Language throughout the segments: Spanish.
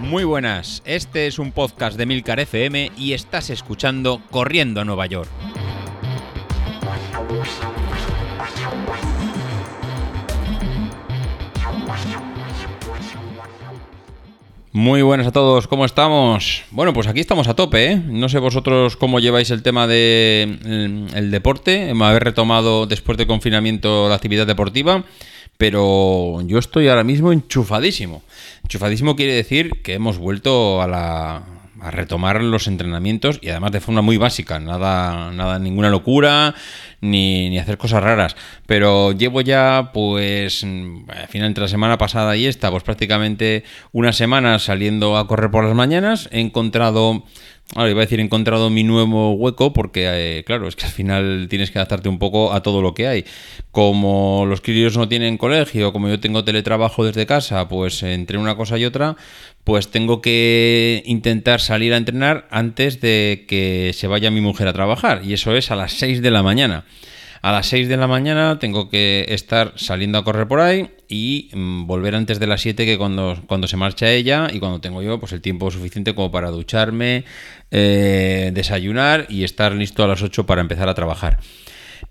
Muy buenas, este es un podcast de Milcar FM y estás escuchando Corriendo a Nueva York. Muy buenas a todos, ¿cómo estamos? Bueno, pues aquí estamos a tope, ¿eh? No sé vosotros cómo lleváis el tema del de, el deporte, haber retomado después de confinamiento la actividad deportiva, pero yo estoy ahora mismo enchufadísimo. Enchufadísimo quiere decir que hemos vuelto a la, a retomar los entrenamientos y además de forma muy básica, nada, nada, ninguna locura, ni, hacer cosas raras. Pero llevo ya, pues, al final entre la semana pasada y esta, pues prácticamente una semana saliendo a correr por las mañanas. He encontrado Ahora iba a decir, he encontrado mi nuevo hueco porque, eh, claro, es que al final tienes que adaptarte un poco a todo lo que hay. Como los críos no tienen colegio, como yo tengo teletrabajo desde casa, pues entre una cosa y otra, pues tengo que intentar salir a entrenar antes de que se vaya mi mujer a trabajar. Y eso es a las 6 de la mañana. A las 6 de la mañana tengo que estar saliendo a correr por ahí y mm, volver antes de las 7 que cuando, cuando se marcha ella y cuando tengo yo pues el tiempo suficiente como para ducharme, eh, desayunar y estar listo a las 8 para empezar a trabajar.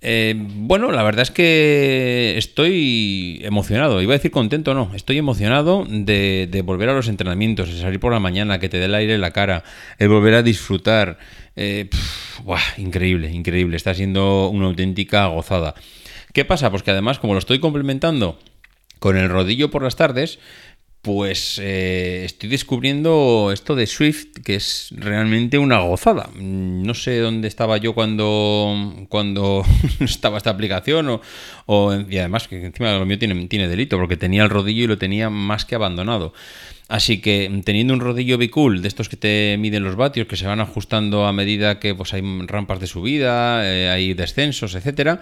Eh, bueno, la verdad es que estoy emocionado. Iba a decir contento, no. Estoy emocionado de, volver a los entrenamientos, de salir por la mañana, que te dé el aire en la cara, el volver a disfrutar. Eh, increíble, increíble. Está siendo una auténtica gozada. ¿Qué pasa? Pues que además, como lo estoy complementando con el rodillo por las tardes, pues eh, estoy descubriendo esto de Swift, que es realmente una gozada. No sé dónde estaba yo cuando, cuando estaba esta aplicación, o, y además que encima lo mío tiene, tiene delito, porque tenía el rodillo y lo tenía más que abandonado. Así que teniendo un rodillo bicool de estos que te miden los vatios, que se van ajustando a medida que pues, hay rampas de subida, eh, hay descensos, etcétera,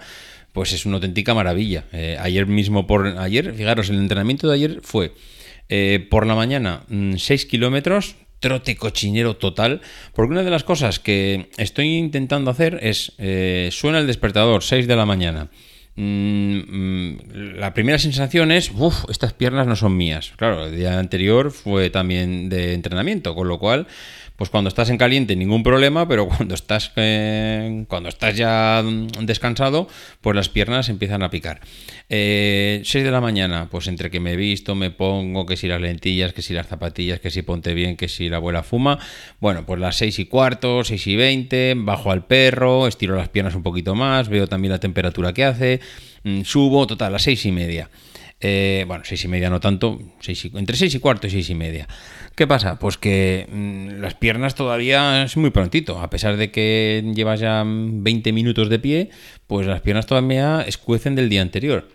pues es una auténtica maravilla. Eh, ayer mismo por ayer, fijaros, el entrenamiento de ayer fue eh, por la mañana 6 mm, kilómetros, trote cochinero total, porque una de las cosas que estoy intentando hacer es, suena el despertador, 6 de la mañana, Mm, mm, la primera sensación es, uff, estas piernas no son mías. Claro, el día anterior fue también de entrenamiento, con lo cual pues cuando estás en caliente ningún problema, pero cuando estás, eh, cuando estás ya descansado, pues las piernas empiezan a picar. Eh, 6 de la mañana, pues entre que me he visto, me pongo, que si las lentillas, que si las zapatillas, que si ponte bien, que si la abuela fuma, bueno, pues las 6 y cuarto, 6 y 20, bajo al perro, estiro las piernas un poquito más, veo también la temperatura que hace, mm, subo, total, las 6 y media. Eh, bueno, seis y media no tanto, entre seis y cuarto y seis y media. ¿Qué pasa? Pues que mm, las piernas todavía es muy prontito, a pesar de que llevas ya 20 minutos de pie, pues las piernas todavía escuecen del día anterior.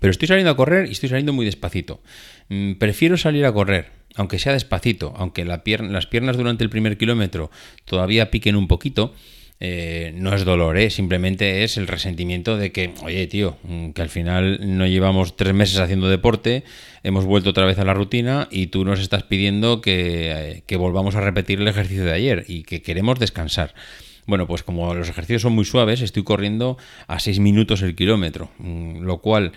Pero estoy saliendo a correr y estoy saliendo muy despacito. Mm, prefiero salir a correr, aunque sea despacito, aunque la las piernas durante el primer kilómetro todavía piquen un poquito, eh, no es dolor, ¿eh? simplemente es el resentimiento de que, oye, tío, mm, que al final no llevamos tres meses haciendo deporte, hemos vuelto otra vez a la rutina y tú nos estás pidiendo que, eh, que volvamos a repetir el ejercicio de ayer y que queremos descansar. Bueno, pues como los ejercicios son muy suaves, estoy corriendo a 6 minutos el kilómetro, mm, lo cual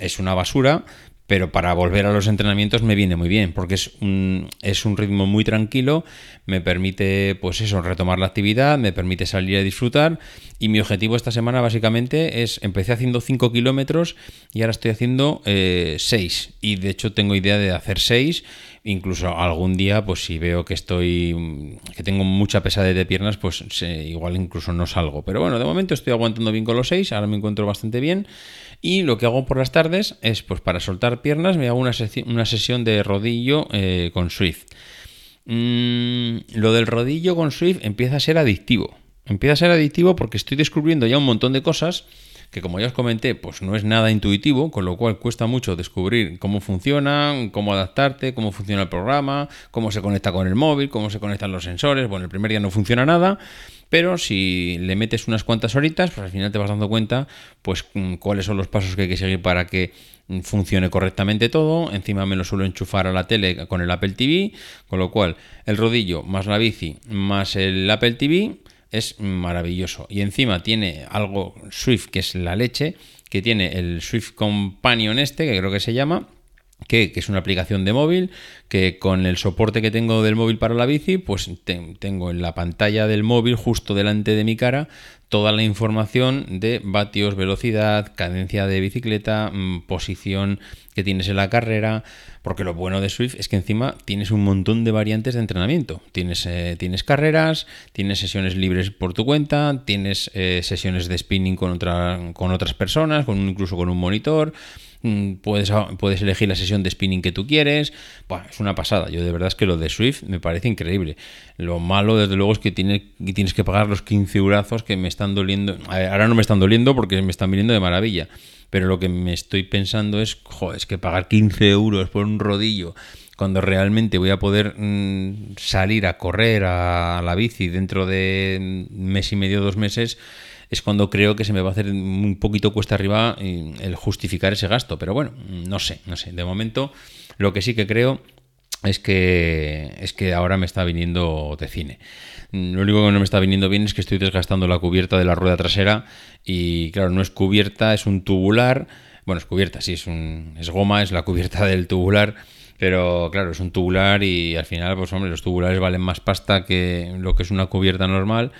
es una basura, pero para volver a los entrenamientos me viene muy bien, porque es un, es un ritmo muy tranquilo, me permite, pues eso, retomar la actividad, me permite salir a disfrutar, y mi objetivo esta semana básicamente es, empecé haciendo 5 kilómetros y ahora estoy haciendo 6, eh, y de hecho tengo idea de hacer 6, incluso algún día, pues si veo que estoy, que tengo mucha pesadez de piernas, pues igual incluso no salgo, pero bueno, de momento estoy aguantando bien con los 6, ahora me encuentro bastante bien, y lo que hago por las tardes es, pues para soltar piernas, me hago una, sesión de rodillo eh, con Swift. Mm, lo del rodillo con Swift empieza a ser adictivo. Empieza a ser adictivo porque estoy descubriendo ya un montón de cosas que como ya os comenté, pues no es nada intuitivo, con lo cual cuesta mucho descubrir cómo funciona, cómo adaptarte, cómo funciona el programa, cómo se conecta con el móvil, cómo se conectan los sensores. Bueno, el primer día no funciona nada, pero si le metes unas cuantas horitas, pues al final te vas dando cuenta, pues mm, cuáles son los pasos que hay que seguir para que mm, funcione correctamente todo. Encima me lo suelo enchufar a la tele con el Apple TV, con lo cual el rodillo más la bici más el Apple TV es maravilloso. Y encima tiene algo Swift, que es la leche, que tiene el Swift Companion este, que creo que se llama, que, es una aplicación de móvil, que con el soporte que tengo del móvil para la bici, pues tengo en la pantalla del móvil, justo delante de mi cara, toda la información de vatios, velocidad, cadencia de bicicleta, mm, posición que tienes en la carrera, porque lo bueno de Swift es que encima tienes un montón de variantes de entrenamiento. Tienes, eh, tienes carreras, tienes sesiones libres por tu cuenta, tienes eh, sesiones de spinning con, otra, con otras personas, con, incluso con un monitor. Mm, puedes, puedes elegir la sesión de spinning que tú quieres. es una pasada. Yo de verdad es que lo de Swift me parece increíble. Lo malo, desde luego, es que, tiene, tienes que pagar los 15 eurazos que me están doliendo. Ahora no me están doliendo porque me están viniendo de maravilla. Pero lo que me estoy pensando es, joder, es que pagar 15 euros por un rodillo cuando realmente voy a poder mm, salir a correr a la bici dentro de mes y medio, dos meses, es cuando creo que se me va a hacer un poquito cuesta arriba eh, el justificar ese gasto. Pero bueno, no sé, no sé. De momento, lo que sí que creo es que, es que ahora me está viniendo de cine. Lo único que no me está viniendo bien es que estoy desgastando la cubierta de la rueda trasera y claro, no es cubierta, es un tubular. Bueno, es cubierta, sí, es, un, es goma, es la cubierta del tubular. Pero claro, es un tubular y al final, pues hombre, los tubulares valen más pasta que lo que es una cubierta normal.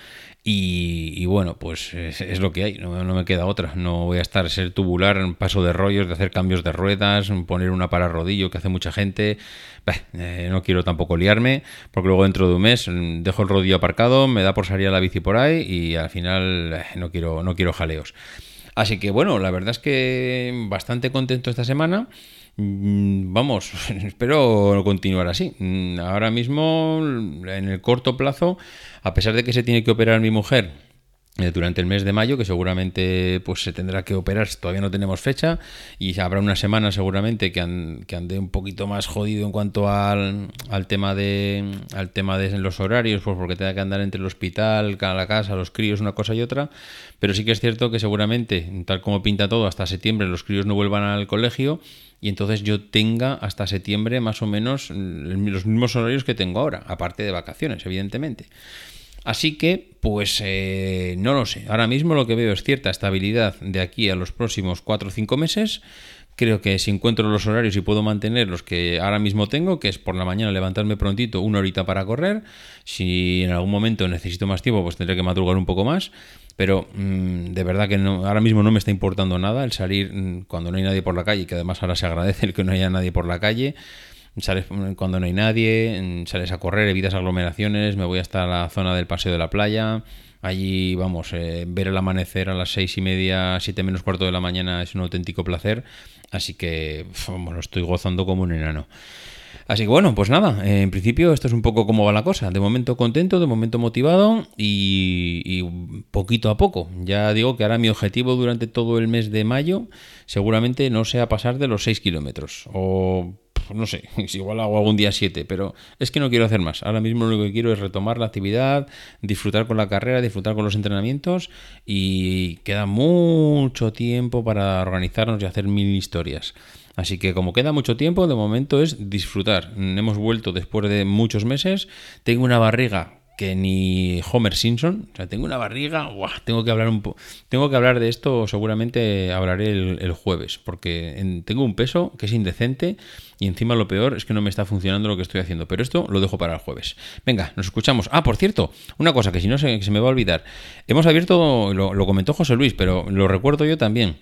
Y, bueno, pues es, lo que hay, no, me queda otra. No voy a estar ser tubular paso de rollos, de hacer cambios de ruedas, poner una para rodillo que hace mucha gente. Eh, no quiero tampoco liarme, porque luego dentro de un mes dejo el rodillo aparcado, me da por salir a la bici por ahí y al final eh, no, quiero, no quiero jaleos. Así que bueno, la verdad es que bastante contento esta semana. Mm, vamos, espero continuar así. Mm, ahora mismo, en el corto plazo, a pesar de que se tiene que operar mi mujer eh, durante el mes de mayo, que seguramente pues se tendrá que operar, todavía no tenemos fecha, y habrá una semana seguramente que, que ande un poquito más jodido en cuanto al, al tema de al tema de los horarios, pues porque tenga que andar entre el hospital, la casa, los críos, una cosa y otra, pero sí que es cierto que seguramente, tal como pinta todo, hasta septiembre los críos no vuelvan al colegio y entonces yo tenga hasta septiembre más o menos los mismos horarios que tengo ahora, aparte de vacaciones, evidentemente. Así que, pues eh, no lo sé. Ahora mismo lo que veo es cierta estabilidad de aquí a los próximos 4 o 5 meses. Creo que si encuentro los horarios y puedo mantener los que ahora mismo tengo, que es por la mañana levantarme prontito una horita para correr, si en algún momento necesito más tiempo, pues tendré que madrugar un poco más. Pero mm, de verdad que no, ahora mismo no me está importando nada el salir mm, cuando no hay nadie por la calle, que además ahora se agradece el que no haya nadie por la calle. Sales mm, cuando no hay nadie, sales a correr, evitas aglomeraciones, me voy hasta la zona del paseo de la playa. Allí, vamos, eh, ver el amanecer a las seis y media, siete menos cuarto de la mañana es un auténtico placer. Así que, bueno, estoy gozando como un enano. Así que bueno, pues nada, en principio esto es un poco como va la cosa. De momento contento, de momento motivado y, poquito a poco. Ya digo que ahora mi objetivo durante todo el mes de mayo seguramente no sea pasar de los 6 kilómetros o no sé, igual hago algún día 7, pero es que no quiero hacer más. Ahora mismo lo que quiero es retomar la actividad, disfrutar con la carrera, disfrutar con los entrenamientos y queda mucho tiempo para organizarnos y hacer mil historias. Así que como queda mucho tiempo, de momento es disfrutar. Hemos vuelto después de muchos meses. Tengo una barriga que ni Homer Simpson. O sea, tengo una barriga. tengo que hablar un tengo que hablar de esto. Seguramente hablaré el, jueves, porque tengo un peso que es indecente y encima lo peor es que no me está funcionando lo que estoy haciendo. Pero esto lo dejo para el jueves. Venga, nos escuchamos. Ah, por cierto, una cosa que si no se, se me va a olvidar. Hemos abierto, lo comentó José Luis, pero lo recuerdo yo también.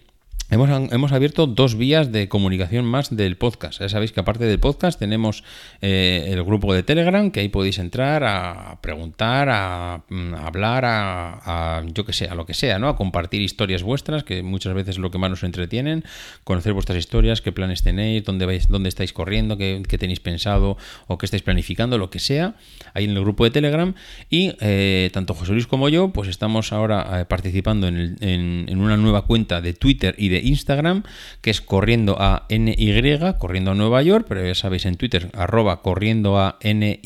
Hemos, abierto dos vías de comunicación más del podcast. Ya sabéis que aparte del podcast tenemos eh, el grupo de Telegram, que ahí podéis entrar a preguntar, a, mm, hablar, a, yo que sé, a lo que sea, ¿no? A compartir historias vuestras, que muchas veces es lo que más nos entretienen, conocer vuestras historias, qué planes tenéis, dónde vais, dónde estáis corriendo, qué, tenéis pensado o qué estáis planificando, lo que sea, ahí en el grupo de Telegram. Y eh, tanto José Luis como yo, pues estamos ahora eh, participando en, en una nueva cuenta de Twitter y de Instagram, que es corriendo a NY, corriendo a Nueva York, pero ya sabéis en Twitter, arroba corriendo a NY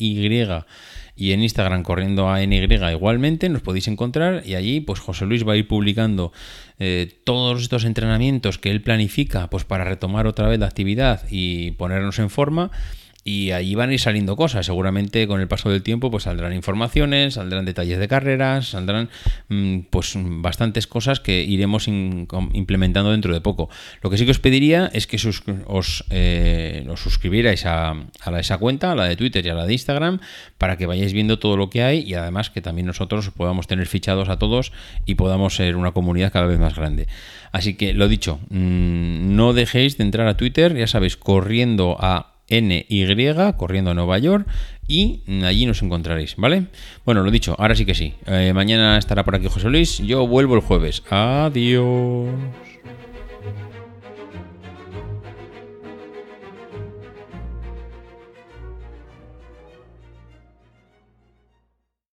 y en Instagram corriendo a NY igualmente, nos podéis encontrar y allí pues José Luis va a ir publicando eh, todos estos entrenamientos que él planifica pues para retomar otra vez la actividad y ponernos en forma y allí van a ir saliendo cosas. Seguramente con el paso del tiempo pues saldrán informaciones, saldrán detalles de carreras, saldrán mm, pues bastantes cosas que iremos implementando dentro de poco. Lo que sí que os pediría es que os, eh, os suscribierais a, a, esa cuenta, a la de Twitter y a la de Instagram, para que vayáis viendo todo lo que hay y además que también nosotros podamos tener fichados a todos y podamos ser una comunidad cada vez más grande. Así que lo dicho, mm, no dejéis de entrar a Twitter, ya sabéis, corriendo a NY, corriendo a Nueva York, y allí nos encontraréis, ¿vale? Bueno, lo dicho, ahora sí que sí. Eh, mañana estará por aquí José Luis, yo vuelvo el jueves. Adiós.